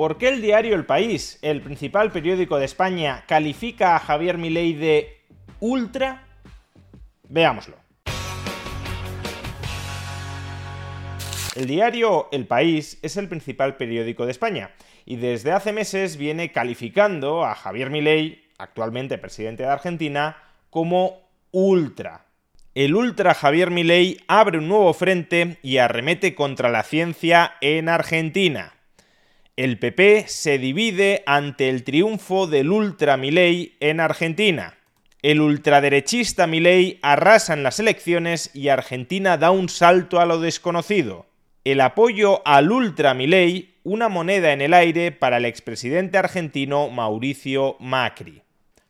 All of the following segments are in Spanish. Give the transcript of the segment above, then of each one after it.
¿Por qué el diario El País, el principal periódico de España, califica a Javier Milei de ultra? Veámoslo. El diario El País es el principal periódico de España y desde hace meses viene calificando a Javier Milei, actualmente presidente de Argentina, como ultra. El ultra Javier Milei abre un nuevo frente y arremete contra la ciencia en Argentina. El PP se divide ante el triunfo del ultra Milei en Argentina. El ultraderechista Milei arrasa en las elecciones y Argentina da un salto a lo desconocido. El apoyo al ultra Milei, una moneda en el aire para el expresidente argentino Mauricio Macri.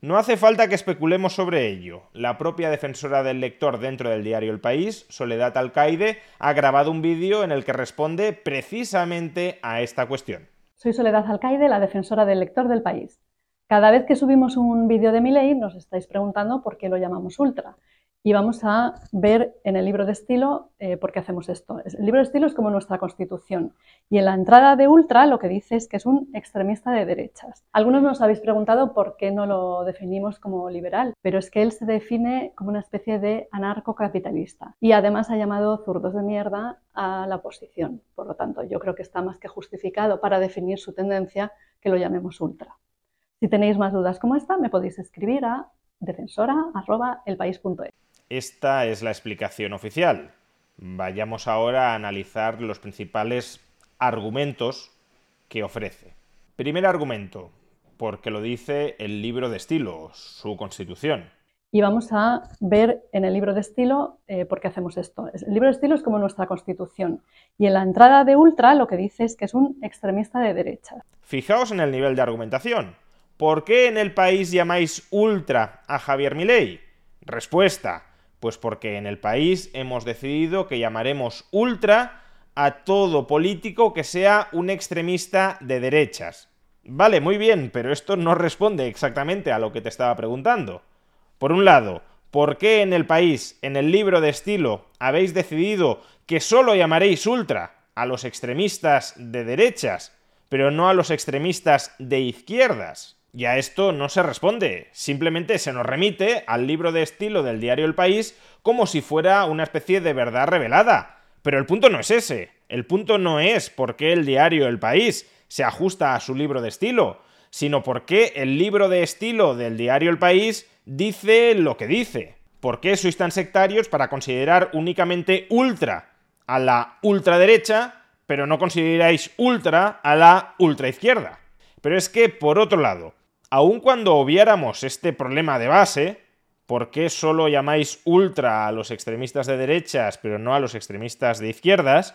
No hace falta que especulemos sobre ello. La propia defensora del lector dentro del diario El País, Soledad Alcaide, ha grabado un vídeo en el que responde precisamente a esta cuestión. Soy Soledad Alcaide, la defensora del lector del país. Cada vez que subimos un vídeo de mi ley nos estáis preguntando por qué lo llamamos ultra. Y vamos a ver en el libro de estilo eh, por qué hacemos esto. El libro de estilo es como nuestra constitución. Y en la entrada de ultra lo que dice es que es un extremista de derechas. Algunos nos habéis preguntado por qué no lo definimos como liberal, pero es que él se define como una especie de anarcocapitalista. Y además ha llamado zurdos de mierda a la oposición. Por lo tanto, yo creo que está más que justificado para definir su tendencia que lo llamemos ultra. Si tenéis más dudas como esta, me podéis escribir a defensora.elpaís.es. Esta es la explicación oficial. Vayamos ahora a analizar los principales argumentos que ofrece. Primer argumento, porque lo dice el libro de estilo, su constitución y vamos a ver en el libro de estilo eh, por qué hacemos esto. El libro de estilo es como nuestra constitución y en la entrada de Ultra lo que dice es que es un extremista de derecha. Fijaos en el nivel de argumentación. ¿Por qué en el país llamáis Ultra a Javier Milei? Respuesta. Pues porque en el país hemos decidido que llamaremos Ultra a todo político que sea un extremista de derechas. Vale, muy bien, pero esto no responde exactamente a lo que te estaba preguntando. Por un lado, ¿por qué en el país, en el libro de estilo, habéis decidido que solo llamaréis ultra a los extremistas de derechas, pero no a los extremistas de izquierdas? Y a esto no se responde, simplemente se nos remite al libro de estilo del diario El País como si fuera una especie de verdad revelada. Pero el punto no es ese, el punto no es por qué el diario El País se ajusta a su libro de estilo, sino por qué el libro de estilo del diario El País dice lo que dice. ¿Por qué sois tan sectarios para considerar únicamente ultra a la ultraderecha, pero no consideráis ultra a la ultraizquierda? Pero es que, por otro lado, aun cuando obviáramos este problema de base, ¿por qué solo llamáis ultra a los extremistas de derechas, pero no a los extremistas de izquierdas?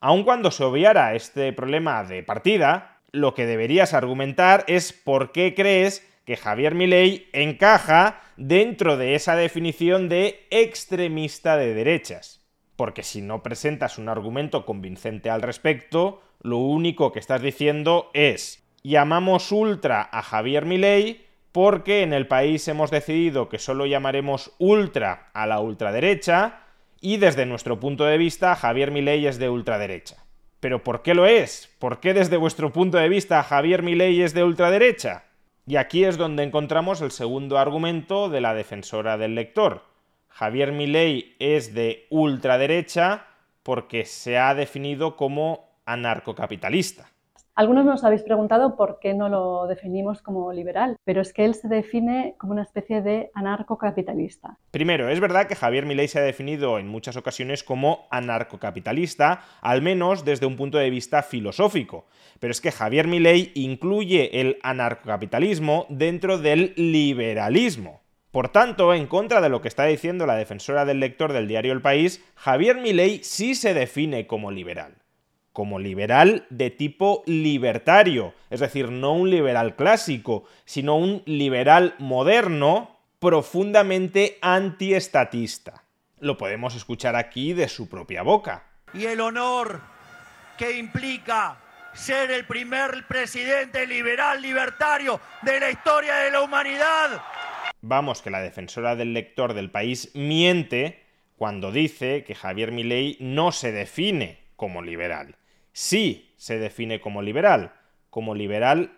Aun cuando se obviara este problema de partida, lo que deberías argumentar es por qué crees que Javier Milei encaja dentro de esa definición de extremista de derechas. Porque si no presentas un argumento convincente al respecto, lo único que estás diciendo es llamamos ultra a Javier Milei porque en el país hemos decidido que solo llamaremos ultra a la ultraderecha y desde nuestro punto de vista Javier Milei es de ultraderecha. ¿Pero por qué lo es? ¿Por qué desde vuestro punto de vista Javier Milei es de ultraderecha? Y aquí es donde encontramos el segundo argumento de la defensora del lector. Javier Milei es de ultraderecha porque se ha definido como anarcocapitalista. Algunos nos habéis preguntado por qué no lo definimos como liberal, pero es que él se define como una especie de anarcocapitalista. Primero, es verdad que Javier Milei se ha definido en muchas ocasiones como anarcocapitalista, al menos desde un punto de vista filosófico, pero es que Javier Milei incluye el anarcocapitalismo dentro del liberalismo. Por tanto, en contra de lo que está diciendo la defensora del lector del diario El País, Javier Milei sí se define como liberal. Como liberal de tipo libertario, es decir, no un liberal clásico, sino un liberal moderno profundamente antiestatista. Lo podemos escuchar aquí de su propia boca. Y el honor que implica ser el primer presidente liberal libertario de la historia de la humanidad. Vamos, que la defensora del lector del país miente cuando dice que Javier Milei no se define como liberal sí se define como liberal, como liberal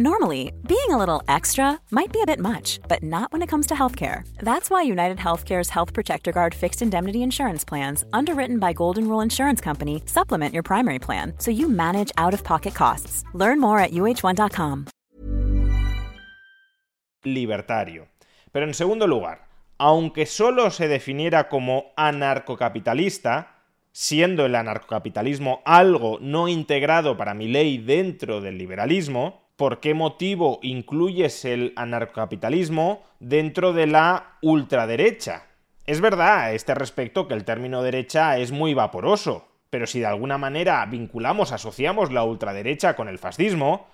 Normally, being a little extra might be a bit much, but not when it comes to healthcare. That's why United Healthcare's Health Protector Guard fixed indemnity insurance plans, underwritten by Golden Rule Insurance Company, supplement your primary plan so you manage out of pocket costs. Learn more at uh1.com. Libertario. Pero en segundo lugar, aunque solo se definiera como anarcocapitalista, siendo el anarcocapitalismo algo no integrado para mi ley dentro del liberalismo, ¿por qué motivo incluyes el anarcocapitalismo dentro de la ultraderecha? Es verdad a este respecto que el término derecha es muy vaporoso, pero si de alguna manera vinculamos, asociamos la ultraderecha con el fascismo,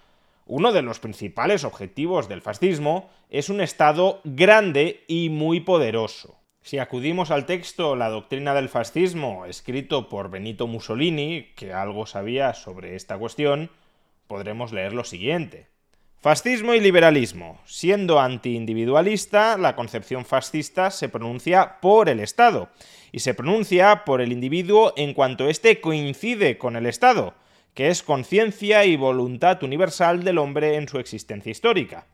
uno de los principales objetivos del fascismo es un Estado grande y muy poderoso. Si acudimos al texto La doctrina del fascismo, escrito por Benito Mussolini, que algo sabía sobre esta cuestión, podremos leer lo siguiente. Fascismo y liberalismo. Siendo antiindividualista, la concepción fascista se pronuncia por el Estado, y se pronuncia por el individuo en cuanto éste coincide con el Estado, que es conciencia y voluntad universal del hombre en su existencia histórica.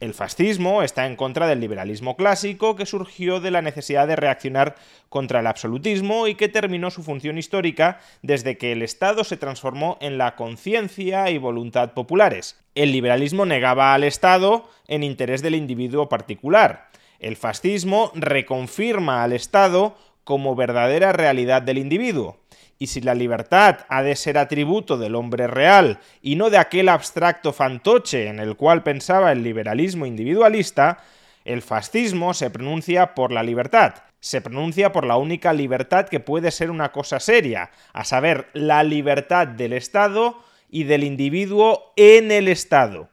El fascismo está en contra del liberalismo clásico que surgió de la necesidad de reaccionar contra el absolutismo y que terminó su función histórica desde que el Estado se transformó en la conciencia y voluntad populares. El liberalismo negaba al Estado en interés del individuo particular. El fascismo reconfirma al Estado como verdadera realidad del individuo. Y si la libertad ha de ser atributo del hombre real y no de aquel abstracto fantoche en el cual pensaba el liberalismo individualista, el fascismo se pronuncia por la libertad, se pronuncia por la única libertad que puede ser una cosa seria, a saber, la libertad del Estado y del individuo en el Estado.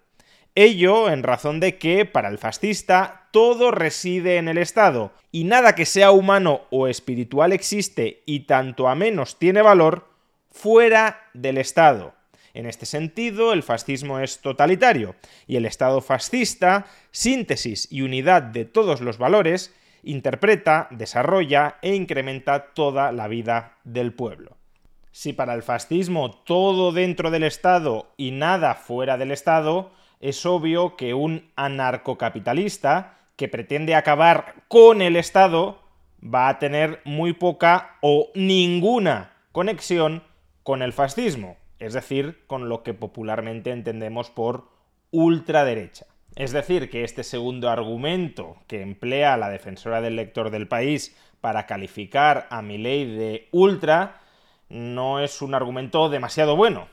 Ello en razón de que, para el fascista, todo reside en el Estado, y nada que sea humano o espiritual existe y tanto a menos tiene valor fuera del Estado. En este sentido, el fascismo es totalitario, y el Estado fascista, síntesis y unidad de todos los valores, interpreta, desarrolla e incrementa toda la vida del pueblo. Si para el fascismo todo dentro del Estado y nada fuera del Estado, es obvio que un anarcocapitalista que pretende acabar con el Estado va a tener muy poca o ninguna conexión con el fascismo, es decir, con lo que popularmente entendemos por ultraderecha. Es decir, que este segundo argumento que emplea la defensora del lector del país para calificar a mi ley de ultra no es un argumento demasiado bueno,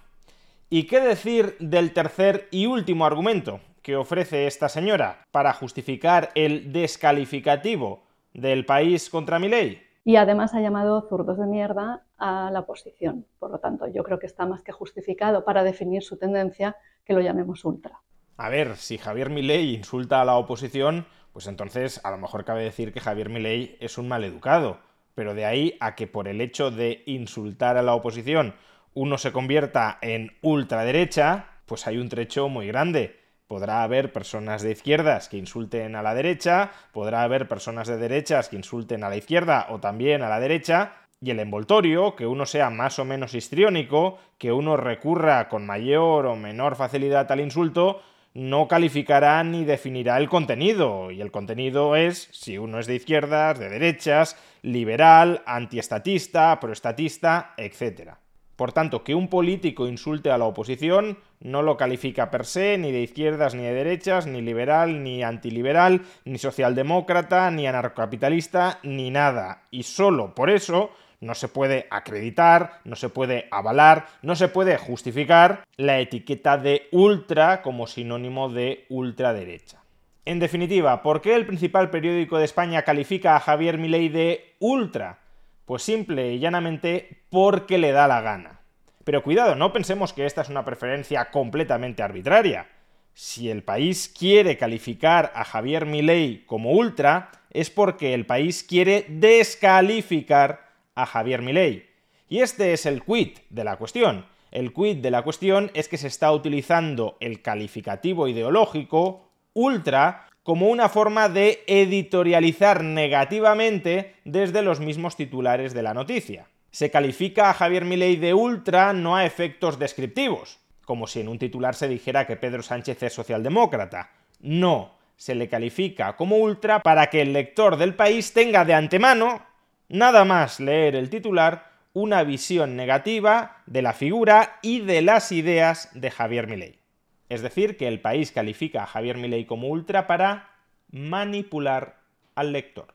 ¿Y qué decir del tercer y último argumento que ofrece esta señora para justificar el descalificativo del país contra mi ley? Y además ha llamado zurdos de mierda a la oposición. Por lo tanto, yo creo que está más que justificado para definir su tendencia que lo llamemos ultra. A ver, si Javier Milei insulta a la oposición, pues entonces a lo mejor cabe decir que Javier Milei es un maleducado. Pero de ahí a que por el hecho de insultar a la oposición uno se convierta en ultraderecha, pues hay un trecho muy grande. Podrá haber personas de izquierdas que insulten a la derecha, podrá haber personas de derechas que insulten a la izquierda o también a la derecha, y el envoltorio, que uno sea más o menos histriónico, que uno recurra con mayor o menor facilidad al insulto, no calificará ni definirá el contenido. Y el contenido es si uno es de izquierdas, de derechas, liberal, antiestatista, proestatista, etc. Por tanto, que un político insulte a la oposición no lo califica per se ni de izquierdas ni de derechas, ni liberal, ni antiliberal, ni socialdemócrata, ni anarcocapitalista, ni nada. Y solo por eso no se puede acreditar, no se puede avalar, no se puede justificar la etiqueta de ultra como sinónimo de ultraderecha. En definitiva, ¿por qué el principal periódico de España califica a Javier Milei de ultra? Pues simple y llanamente porque le da la gana. Pero cuidado, no pensemos que esta es una preferencia completamente arbitraria. Si el país quiere calificar a Javier Milei como ultra, es porque el país quiere descalificar a Javier Milei. Y este es el quid de la cuestión. El quid de la cuestión es que se está utilizando el calificativo ideológico ultra como una forma de editorializar negativamente desde los mismos titulares de la noticia. Se califica a Javier Milei de ultra no a efectos descriptivos, como si en un titular se dijera que Pedro Sánchez es socialdemócrata. No, se le califica como ultra para que el lector del país tenga de antemano, nada más leer el titular, una visión negativa de la figura y de las ideas de Javier Milei. Es decir, que el país califica a Javier Milei como ultra para manipular al lector.